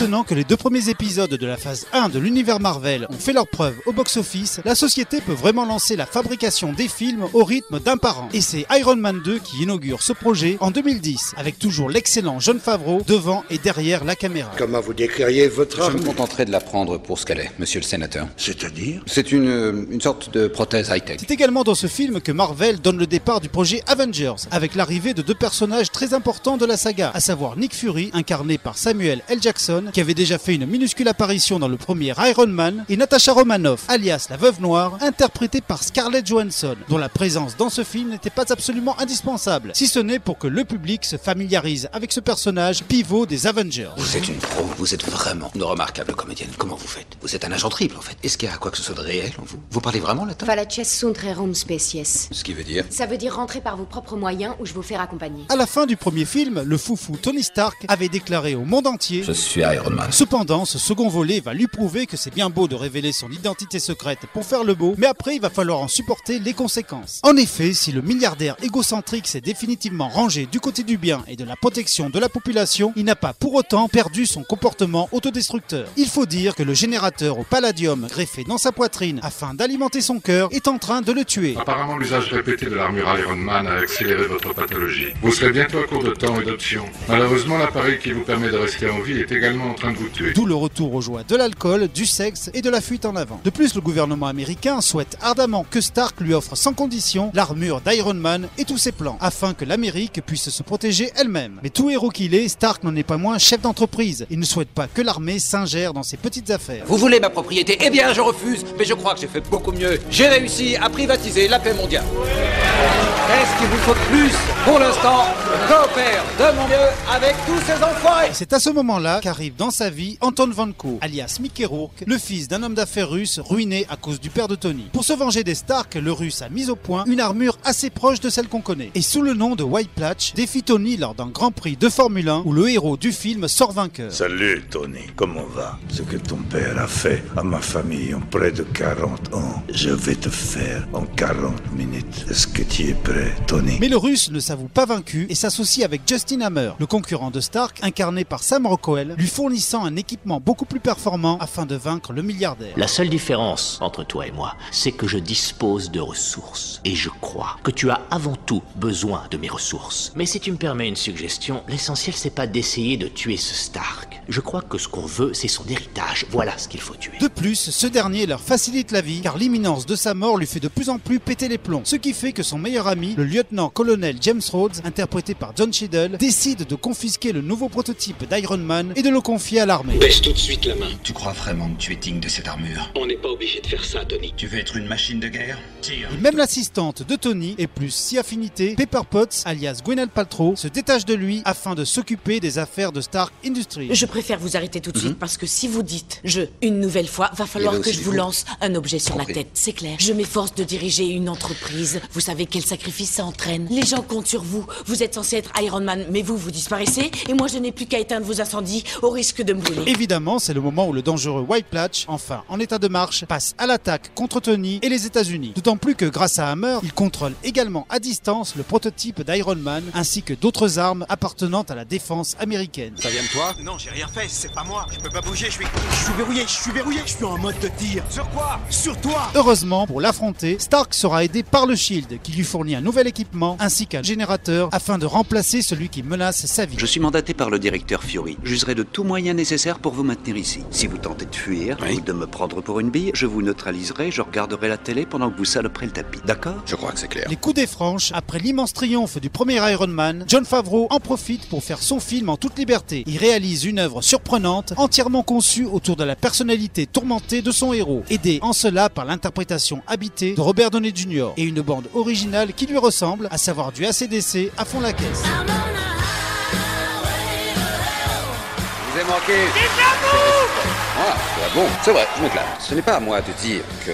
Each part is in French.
Maintenant que les deux premiers épisodes de la phase 1 de l'univers Marvel ont fait leurs preuves au box-office, la société peut vraiment lancer la fabrication des films au rythme d'un par an. Et c'est Iron Man 2 qui inaugure ce projet en 2010, avec toujours l'excellent John Favreau devant et derrière la caméra. Comment vous décririez votre Je me arme contenterai de la prendre pour ce qu'elle est, monsieur le sénateur. C'est-à-dire C'est une, euh, une sorte de prothèse high-tech. C'est également dans ce film que Marvel donne le départ du projet Avengers, avec l'arrivée de deux personnages très importants de la saga, à savoir Nick Fury, incarné par Samuel L. Jackson, qui avait déjà fait une minuscule apparition dans le premier Iron Man, et Natasha Romanoff, alias la Veuve Noire, interprétée par Scarlett Johansson, dont la présence dans ce film n'était pas absolument indispensable, si ce n'est pour que le public se familiarise avec ce personnage pivot des Avengers. Vous êtes une pro, vous êtes vraiment une remarquable comédienne. Comment vous faites? Vous êtes un agent triple, en fait. Est-ce qu'il y a quoi que ce soit de réel en vous? Vous parlez vraiment latin? Rerum species. Ce qui veut dire? Ça veut dire rentrer par vos propres moyens ou je vous fais accompagner. À la fin du premier film, le foufou Tony Stark avait déclaré au monde entier Je suis Iron Man. Cependant, ce second volet va lui prouver que c'est bien beau de révéler son identité secrète pour faire le beau, mais après il va falloir en supporter les conséquences. En effet, si le milliardaire égocentrique s'est définitivement rangé du côté du bien et de la protection de la population, il n'a pas pour autant perdu son comportement autodestructeur. Il faut dire que le générateur au palladium greffé dans sa poitrine afin d'alimenter son cœur est en train de le tuer. Apparemment, l'usage répété de l'armure Iron Man a accéléré votre pathologie. Vous serez bientôt à court de temps et d'options. Malheureusement, l'appareil qui vous permet de rester en vie est également en train de vous tuer. D'où le retour aux joies de l'alcool, du sexe et de la fuite en avant. De plus, le gouvernement américain souhaite ardemment que Stark lui offre sans condition l'armure d'Iron Man et tous ses plans, afin que l'Amérique puisse se protéger elle-même. Mais tout héros qu'il est, Stark n'en est pas moins chef d'entreprise. Il ne souhaite pas que l'armée s'ingère dans ses petites affaires. Vous voulez ma propriété? Eh bien, je refuse, mais je crois que j'ai fait beaucoup mieux. J'ai réussi à privatiser la paix mondiale. Qu'est-ce qu'il vous faut plus Pour l'instant, je coopère de mon mieux avec tous ces enfoirés Et c'est à ce moment-là qu'arrive dans sa vie Anton Vanko, alias Mickey Rourke, le fils d'un homme d'affaires russe ruiné à cause du père de Tony. Pour se venger des Stark, le russe a mis au point une armure assez proche de celle qu'on connaît. Et sous le nom de White Platch, défie Tony lors d'un Grand Prix de Formule 1 où le héros du film sort vainqueur. Salut Tony, comment va? Ce que ton père a fait à ma famille en près de 40 ans, je vais te faire en 40 minutes. Est-ce que tu es prêt, Tony? Mais le russe ne s'avoue pas vaincu et s'associe avec Justin Hammer, le concurrent de Stark, incarné par Sam Rockwell, lui fournissant un équipement beaucoup plus performant afin de vaincre le milliardaire. La seule différence entre toi et moi, c'est que je dispose de ressources. Et je crois que tu as avant tout besoin de mes ressources. Mais si tu me permets une suggestion, l'essentiel c'est pas d'essayer de tuer ce Stark. Je crois que ce qu'on veut, c'est son héritage. Voilà ce qu'il faut tuer. De plus, ce dernier leur facilite la vie car l'imminence de sa mort lui fait de plus en plus péter les plombs. Ce qui fait que son meilleur ami, le lieutenant-colonel James Rhodes, interprété par John Cheadle, décide de confisquer le nouveau prototype d'Iron Man et de le confier à l'armée. Baisse tout de suite la main. Tu crois vraiment que tu es digne de cette armure? On n'est pas obligé de faire ça, Tony. Tu veux être une machine de guerre? Tire Et même l'assistante de Tony, et plus si affinité, Pepper Potts, alias Gwyneth Paltrow, se détache de lui afin de s'occuper des affaires de Stark Industries. Je préfère vous arrêter tout de suite parce que si vous dites je une nouvelle fois, va falloir avait que je vous lance un objet sur la tête. C'est clair. Je m'efforce de diriger une entreprise. Vous savez quel sacrifice ça entraîne. Les gens comptent sur vous. Vous êtes censé être Iron Man, mais vous, vous disparaissez. Et moi, je n'ai plus qu'à éteindre vos incendies au risque de me brûler. Évidemment, c'est le moment où le dangereux White Platch, enfin en état de marche, passe à l'attaque contre Tony et les États-Unis. D'autant plus que grâce à Hammer, il contrôle également à distance le prototype d'Iron Man ainsi que d'autres armes appartenant à la défense américaine. Ça vient de toi? Non, j'ai rien. Fait, c'est pas moi. Je peux pas bouger, je suis. Je suis verrouillé, je suis verrouillé, je suis en mode de tir. Sur quoi? Sur toi Heureusement, pour l'affronter, Stark sera aidé par le Shield, qui lui fournit un nouvel équipement ainsi qu'un générateur afin de remplacer celui qui menace sa vie. Je suis mandaté par le directeur Fury. J'userai de tout moyen nécessaire pour vous maintenir ici. Si vous tentez de fuir ou de me prendre pour une bille, je vous neutraliserai, je regarderai la télé pendant que vous saloperez le tapis. D'accord? Je crois que c'est clair. Les coups des franches, après l'immense triomphe du premier Iron Man, John Favreau en profite pour faire son film en toute liberté. Il réalise une œuvre surprenante, entièrement conçue autour de la personnalité tourmentée de son héros, aidé en cela par l'interprétation habitée de Robert Downey Jr. et une bande originale qui lui ressemble, à savoir du ACDC à fond la caisse. Vous manqué. C'est bon, c'est vrai, je m'éclate. Ce n'est pas à moi de dire que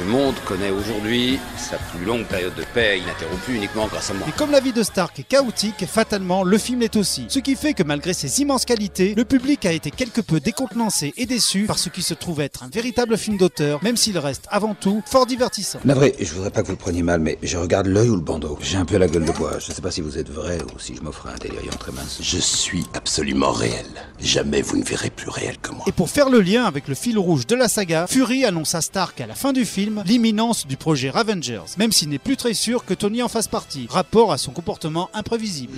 le monde connaît aujourd'hui sa plus longue période de paix ininterrompue uniquement grâce à moi. Et comme la vie de Stark est chaotique, fatalement, le film l'est aussi. Ce qui fait que malgré ses immenses qualités, le public a été quelque peu décontenancé et déçu par ce qui se trouve être un véritable film d'auteur, même s'il reste avant tout fort divertissant. Navré, je voudrais pas que vous le preniez mal, mais je regarde l'œil ou le bandeau. J'ai un peu la gueule de bois. Je sais pas si vous êtes vrai ou si je m'offre un délirium très mince. Je suis absolument réel. Jamais vous ne verrez plus réel que moi. Et pour faire le lien avec le fil rouge de la saga, Fury annonce à Stark à la fin du film l'imminence du projet Ravengers, même s'il n'est plus très sûr que Tony en fasse partie, rapport à son comportement imprévisible.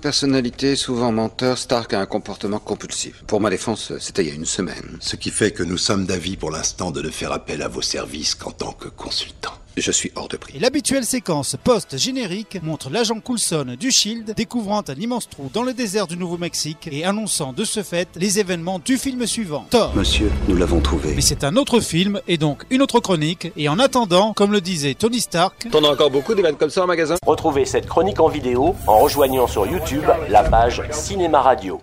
Personnalité, souvent menteur, Stark a un comportement compulsif. Pour ma défense, c'était il y a une semaine. Ce qui fait que nous sommes d'avis pour l'instant de ne faire appel à vos services qu'en tant que consultant. Je suis hors de prix. Et l'habituelle séquence post-générique montre l'agent Coulson du Shield découvrant un immense trou dans le désert du Nouveau-Mexique et annonçant de ce fait les événements du film suivant, Thor. Monsieur, nous l'avons trouvé. Mais c'est un autre film et donc une autre chronique. Et en attendant, comme le disait Tony Stark, T'en as encore beaucoup des vannes comme ça en magasin Retrouvez cette chronique en vidéo en rejoignant sur YouTube la page Cinéma Radio.